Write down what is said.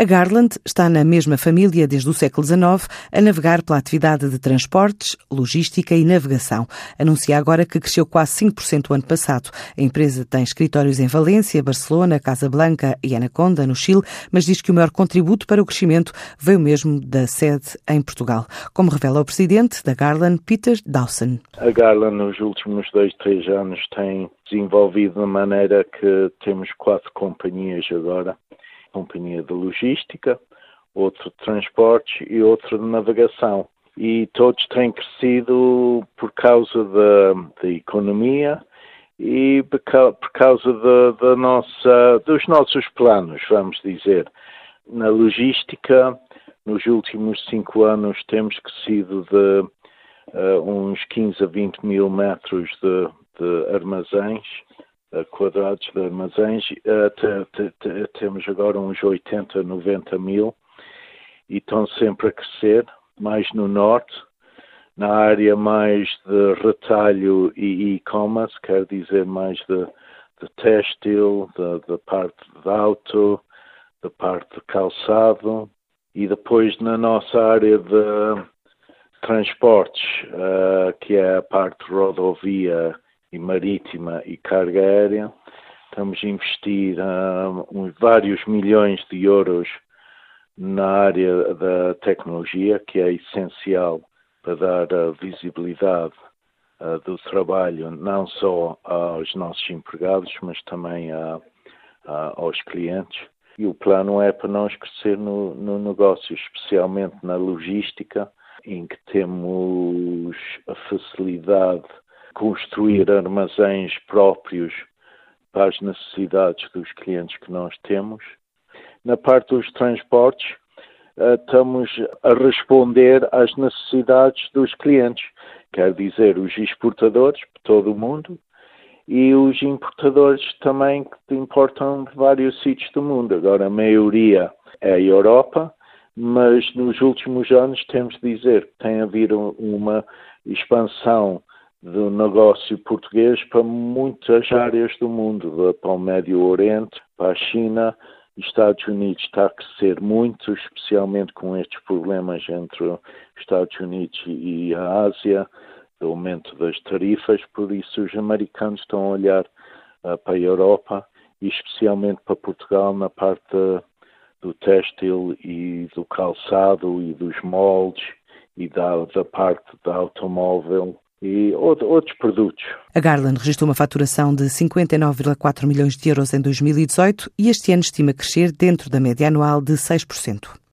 A Garland está na mesma família desde o século XIX a navegar pela atividade de transportes, logística e navegação. Anuncia agora que cresceu quase 5% o ano passado. A empresa tem escritórios em Valência, Barcelona, Casablanca e Anaconda, no Chile, mas diz que o maior contributo para o crescimento veio mesmo da sede em Portugal, como revela o presidente da Garland, Peter Dawson. A Garland, nos últimos dois, três anos, tem desenvolvido de maneira que temos quatro companhias agora companhia de logística, outro de transportes e outro de navegação. E todos têm crescido por causa da, da economia e por causa da, da nossa, dos nossos planos, vamos dizer. Na logística, nos últimos cinco anos, temos crescido de uh, uns 15 a 20 mil metros de, de armazéns quadrados de armazéns, temos agora uns 80, 90 mil e estão sempre a crescer, mais no norte, na área mais de retalho e e-commerce, quer dizer mais de, de têxtil, da parte de auto, da parte de calçado e depois na nossa área de transportes, uh, que é a parte rodovia e marítima e carga aérea. Estamos a investir uh, vários milhões de euros na área da tecnologia, que é essencial para dar a visibilidade uh, do trabalho não só aos nossos empregados, mas também a, a, aos clientes. E o plano é para nós crescer no, no negócio, especialmente na logística, em que temos a facilidade construir armazéns próprios para as necessidades dos clientes que nós temos. Na parte dos transportes, eh, estamos a responder às necessidades dos clientes, quer dizer, os exportadores de todo o mundo e os importadores também que importam de vários sítios do mundo. Agora, a maioria é a Europa, mas nos últimos anos temos de dizer que tem havido uma expansão do negócio português para muitas áreas do mundo, para o Médio Oriente, para a China. Estados Unidos está a crescer muito, especialmente com estes problemas entre os Estados Unidos e a Ásia, do aumento das tarifas, por isso os americanos estão a olhar uh, para a Europa e especialmente para Portugal na parte do têxtil e do calçado e dos moldes e da, da parte da automóvel e outros produtos. A Garland registrou uma faturação de 59,4 milhões de euros em 2018 e este ano estima crescer dentro da média anual de 6%.